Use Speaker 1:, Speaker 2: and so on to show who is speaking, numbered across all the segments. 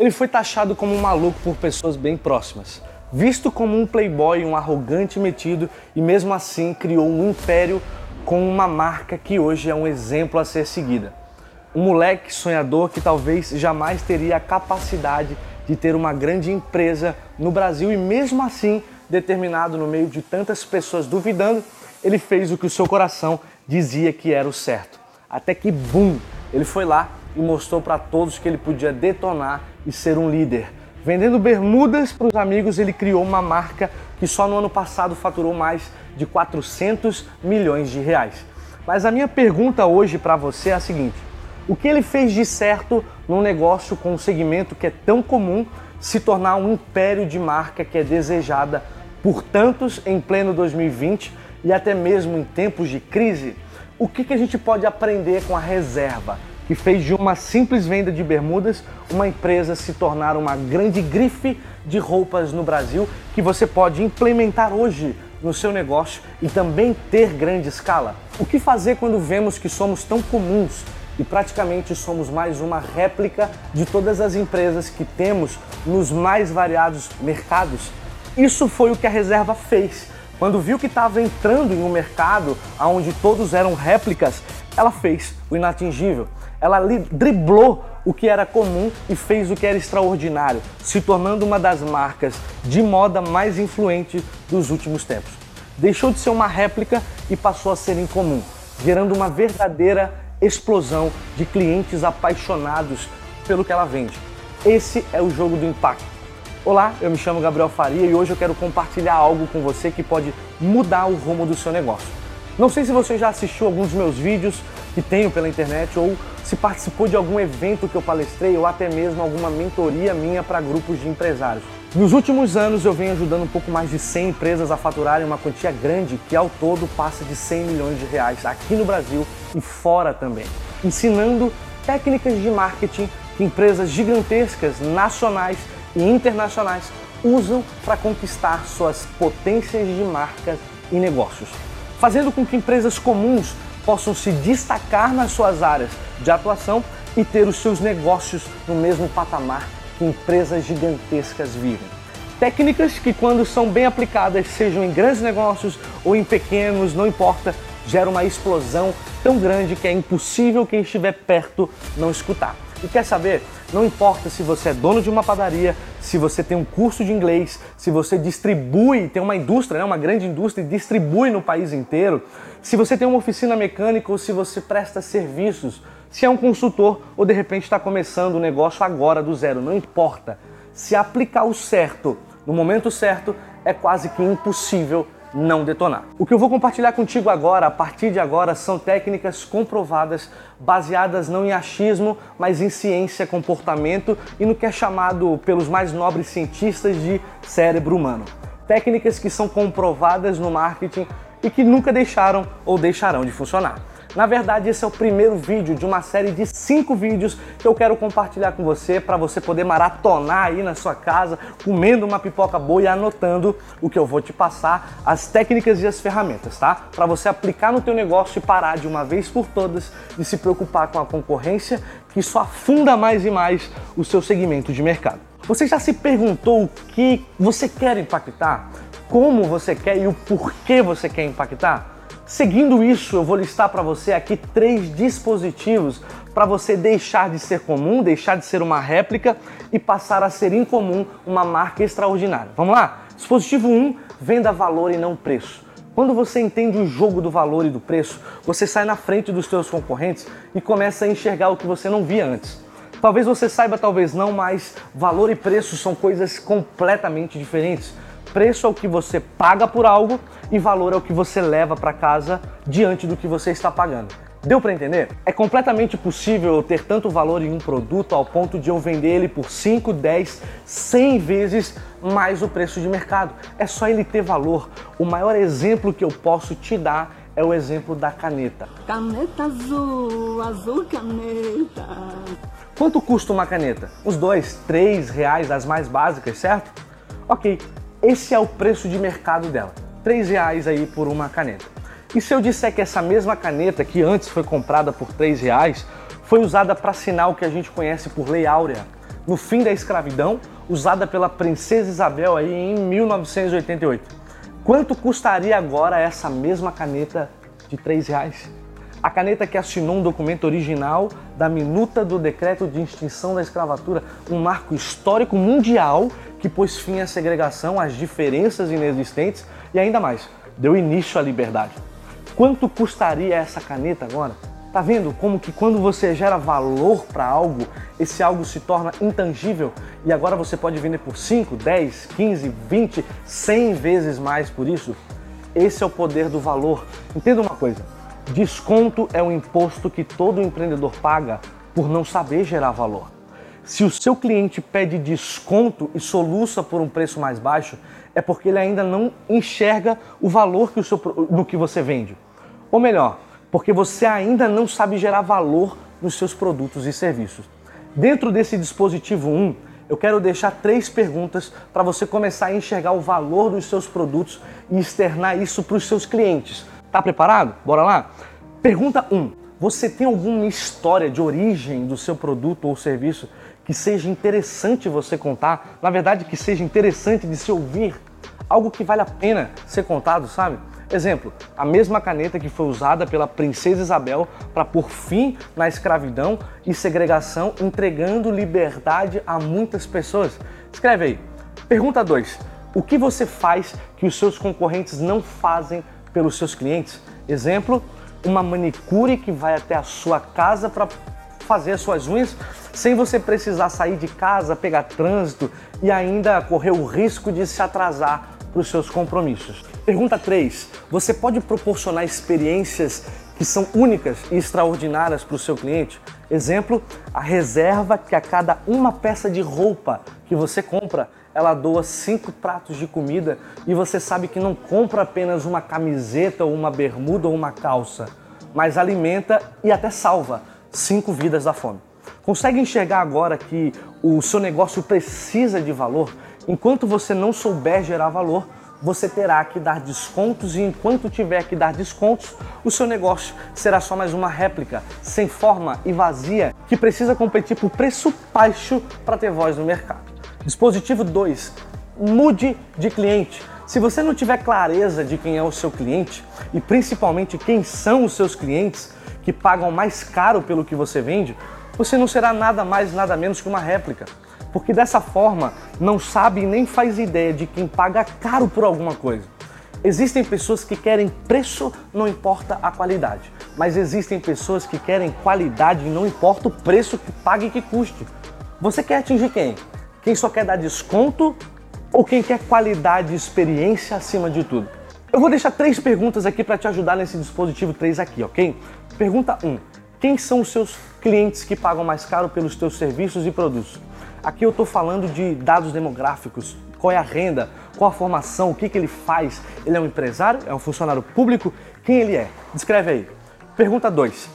Speaker 1: Ele foi taxado como um maluco por pessoas bem próximas, visto como um playboy, um arrogante metido e mesmo assim criou um império com uma marca que hoje é um exemplo a ser seguida. Um moleque sonhador que talvez jamais teria a capacidade de ter uma grande empresa no Brasil e mesmo assim, determinado no meio de tantas pessoas duvidando, ele fez o que o seu coração dizia que era o certo. Até que, bum, ele foi lá e mostrou para todos que ele podia detonar e ser um líder. Vendendo bermudas para os amigos, ele criou uma marca que só no ano passado faturou mais de 400 milhões de reais. Mas a minha pergunta hoje para você é a seguinte: o que ele fez de certo num negócio com um segmento que é tão comum se tornar um império de marca que é desejada por tantos em pleno 2020 e até mesmo em tempos de crise? O que, que a gente pode aprender com a reserva, que fez de uma simples venda de bermudas uma empresa se tornar uma grande grife de roupas no Brasil que você pode implementar hoje no seu negócio e também ter grande escala? O que fazer quando vemos que somos tão comuns e praticamente somos mais uma réplica de todas as empresas que temos nos mais variados mercados. Isso foi o que a reserva fez. Quando viu que estava entrando em um mercado onde todos eram réplicas, ela fez o inatingível. Ela driblou o que era comum e fez o que era extraordinário, se tornando uma das marcas de moda mais influentes dos últimos tempos. Deixou de ser uma réplica e passou a ser incomum, gerando uma verdadeira explosão de clientes apaixonados pelo que ela vende. Esse é o jogo do impacto. Olá, eu me chamo Gabriel Faria e hoje eu quero compartilhar algo com você que pode mudar o rumo do seu negócio. Não sei se você já assistiu alguns dos meus vídeos que tenho pela internet ou se participou de algum evento que eu palestrei ou até mesmo alguma mentoria minha para grupos de empresários. Nos últimos anos eu venho ajudando um pouco mais de 100 empresas a faturarem uma quantia grande que ao todo passa de 100 milhões de reais aqui no Brasil e fora também, ensinando técnicas de marketing que empresas gigantescas, nacionais e internacionais usam para conquistar suas potências de marcas e negócios, fazendo com que empresas comuns possam se destacar nas suas áreas de atuação e ter os seus negócios no mesmo patamar que empresas gigantescas vivem. Técnicas que, quando são bem aplicadas, sejam em grandes negócios ou em pequenos, não importa, geram uma explosão tão grande que é impossível quem estiver perto não escutar. E quer saber? Não importa se você é dono de uma padaria, se você tem um curso de inglês, se você distribui, tem uma indústria, né, uma grande indústria e distribui no país inteiro, se você tem uma oficina mecânica ou se você presta serviços, se é um consultor ou de repente está começando o negócio agora do zero, não importa. Se aplicar o certo no momento certo, é quase que impossível não detonar. O que eu vou compartilhar contigo agora, a partir de agora, são técnicas comprovadas, baseadas não em achismo, mas em ciência, comportamento e no que é chamado pelos mais nobres cientistas de cérebro humano. Técnicas que são comprovadas no marketing e que nunca deixaram ou deixarão de funcionar. Na verdade, esse é o primeiro vídeo de uma série de cinco vídeos que eu quero compartilhar com você para você poder maratonar aí na sua casa, comendo uma pipoca boa e anotando o que eu vou te passar, as técnicas e as ferramentas, tá? Para você aplicar no teu negócio e parar de uma vez por todas de se preocupar com a concorrência que só afunda mais e mais o seu segmento de mercado. Você já se perguntou o que você quer impactar? Como você quer e o porquê você quer impactar? Seguindo isso, eu vou listar para você aqui três dispositivos para você deixar de ser comum, deixar de ser uma réplica e passar a ser incomum uma marca extraordinária. Vamos lá? Dispositivo 1, venda valor e não preço. Quando você entende o jogo do valor e do preço, você sai na frente dos seus concorrentes e começa a enxergar o que você não via antes. Talvez você saiba, talvez não, mas valor e preço são coisas completamente diferentes. Preço é o que você paga por algo e valor é o que você leva para casa diante do que você está pagando. Deu para entender? É completamente possível eu ter tanto valor em um produto ao ponto de eu vender ele por 5, 10, 100 vezes mais o preço de mercado. É só ele ter valor. O maior exemplo que eu posso te dar é o exemplo da caneta.
Speaker 2: Caneta azul, azul caneta.
Speaker 1: Quanto custa uma caneta? Uns dois, três reais, as mais básicas, certo? Ok, esse é o preço de mercado dela. R$ reais aí por uma caneta. E se eu disser que essa mesma caneta, que antes foi comprada por R$ reais, foi usada para assinar o que a gente conhece por Lei Áurea, no fim da escravidão, usada pela princesa Isabel aí em 1988. Quanto custaria agora essa mesma caneta de R$ reais? A caneta que assinou um documento original da minuta do decreto de extinção da escravatura, um marco histórico mundial que pôs fim à segregação, às diferenças inexistentes e ainda mais, deu início à liberdade. Quanto custaria essa caneta agora? Tá vendo como que quando você gera valor para algo, esse algo se torna intangível e agora você pode vender por 5, 10, 15, 20, 100 vezes mais por isso? Esse é o poder do valor. Entenda uma coisa: desconto é o imposto que todo empreendedor paga por não saber gerar valor. Se o seu cliente pede desconto e soluça por um preço mais baixo, é porque ele ainda não enxerga o valor que o seu, no que você vende. Ou melhor, porque você ainda não sabe gerar valor nos seus produtos e serviços. Dentro desse dispositivo 1, eu quero deixar três perguntas para você começar a enxergar o valor dos seus produtos e externar isso para os seus clientes. Tá preparado? Bora lá? Pergunta 1. Você tem alguma história de origem do seu produto ou serviço que seja interessante você contar? Na verdade, que seja interessante de se ouvir? Algo que vale a pena ser contado, sabe? Exemplo, a mesma caneta que foi usada pela princesa Isabel para pôr fim na escravidão e segregação, entregando liberdade a muitas pessoas. Escreve aí. Pergunta 2. O que você faz que os seus concorrentes não fazem pelos seus clientes? Exemplo, uma manicure que vai até a sua casa para fazer as suas unhas sem você precisar sair de casa, pegar trânsito e ainda correr o risco de se atrasar para os seus compromissos. Pergunta 3. Você pode proporcionar experiências que são únicas e extraordinárias para o seu cliente? Exemplo, a reserva que a cada uma peça de roupa que você compra, ela doa cinco pratos de comida e você sabe que não compra apenas uma camiseta ou uma bermuda ou uma calça, mas alimenta e até salva cinco vidas da fome. Consegue enxergar agora que o seu negócio precisa de valor? Enquanto você não souber gerar valor, você terá que dar descontos e enquanto tiver que dar descontos, o seu negócio será só mais uma réplica, sem forma e vazia, que precisa competir por preço baixo para ter voz no mercado. Dispositivo 2. Mude de cliente. Se você não tiver clareza de quem é o seu cliente e principalmente quem são os seus clientes que pagam mais caro pelo que você vende, você não será nada mais nada menos que uma réplica porque dessa forma não sabe nem faz ideia de quem paga caro por alguma coisa. Existem pessoas que querem preço, não importa a qualidade, mas existem pessoas que querem qualidade não importa o preço que pague e que custe. Você quer atingir quem? Quem só quer dar desconto ou quem quer qualidade e experiência acima de tudo? Eu vou deixar três perguntas aqui para te ajudar nesse dispositivo 3 aqui, ok? Pergunta 1. Um, quem são os seus clientes que pagam mais caro pelos teus serviços e produtos? Aqui eu estou falando de dados demográficos, qual é a renda, qual a formação, o que, que ele faz. Ele é um empresário? É um funcionário público? Quem ele é? Descreve aí. Pergunta 2.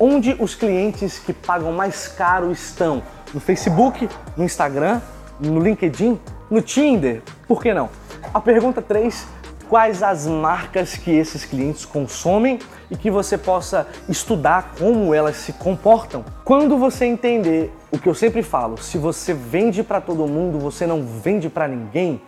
Speaker 1: Onde os clientes que pagam mais caro estão? No Facebook, no Instagram, no LinkedIn, no Tinder? Por que não? A pergunta 3 quais as marcas que esses clientes consomem e que você possa estudar como elas se comportam. Quando você entender o que eu sempre falo, se você vende para todo mundo, você não vende para ninguém,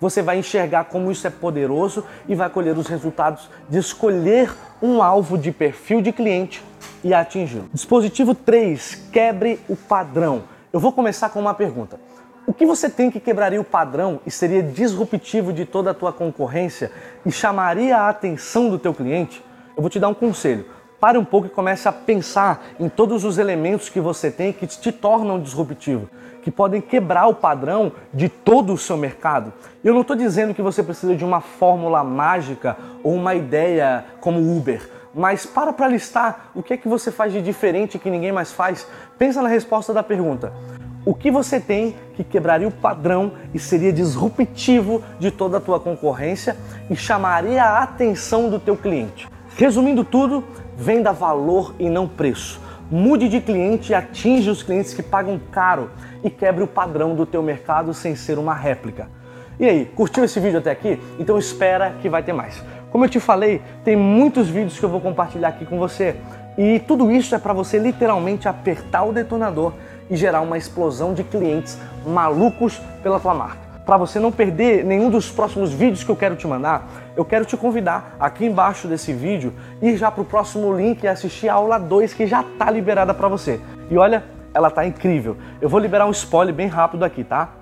Speaker 1: você vai enxergar como isso é poderoso e vai colher os resultados de escolher um alvo de perfil de cliente e atingi-lo. Dispositivo 3, quebre o padrão. Eu vou começar com uma pergunta. O que você tem que quebraria o padrão e seria disruptivo de toda a tua concorrência e chamaria a atenção do teu cliente? Eu vou te dar um conselho. Pare um pouco e comece a pensar em todos os elementos que você tem que te tornam disruptivo, que podem quebrar o padrão de todo o seu mercado. Eu não estou dizendo que você precisa de uma fórmula mágica ou uma ideia como Uber, mas para para listar o que é que você faz de diferente que ninguém mais faz. Pensa na resposta da pergunta. O que você tem que quebraria o padrão e seria disruptivo de toda a tua concorrência e chamaria a atenção do teu cliente? Resumindo tudo, venda valor e não preço. Mude de cliente e atinge os clientes que pagam caro e quebre o padrão do teu mercado sem ser uma réplica. E aí, curtiu esse vídeo até aqui? Então espera que vai ter mais. Como eu te falei, tem muitos vídeos que eu vou compartilhar aqui com você. E tudo isso é para você literalmente apertar o detonador e gerar uma explosão de clientes malucos pela tua marca. Para você não perder nenhum dos próximos vídeos que eu quero te mandar, eu quero te convidar aqui embaixo desse vídeo ir já para o próximo link e assistir a aula 2 que já está liberada para você. E olha, ela tá incrível. Eu vou liberar um spoiler bem rápido aqui, tá?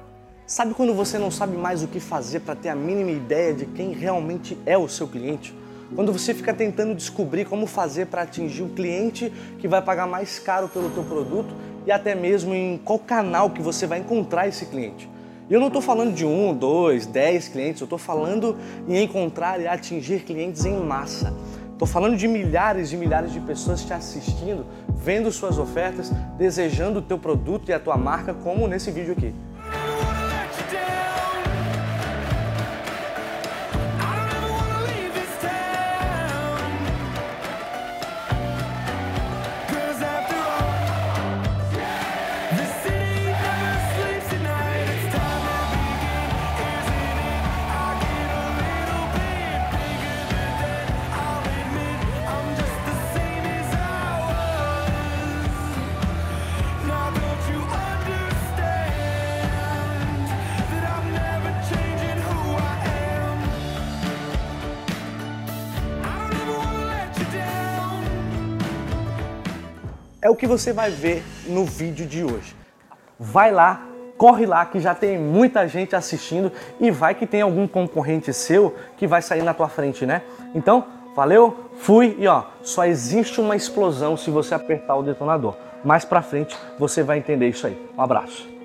Speaker 1: Sabe quando você não sabe mais o que fazer para ter a mínima ideia de quem realmente é o seu cliente? Quando você fica tentando descobrir como fazer para atingir o cliente que vai pagar mais caro pelo teu produto e até mesmo em qual canal que você vai encontrar esse cliente. E eu não estou falando de um, dois, dez clientes, eu estou falando em encontrar e atingir clientes em massa. Estou falando de milhares e milhares de pessoas te assistindo, vendo suas ofertas, desejando o teu produto e a tua marca, como nesse vídeo aqui. É o que você vai ver no vídeo de hoje. Vai lá, corre lá que já tem muita gente assistindo e vai que tem algum concorrente seu que vai sair na tua frente, né? Então, valeu, fui e ó, só existe uma explosão se você apertar o detonador. Mais pra frente você vai entender isso aí. Um abraço.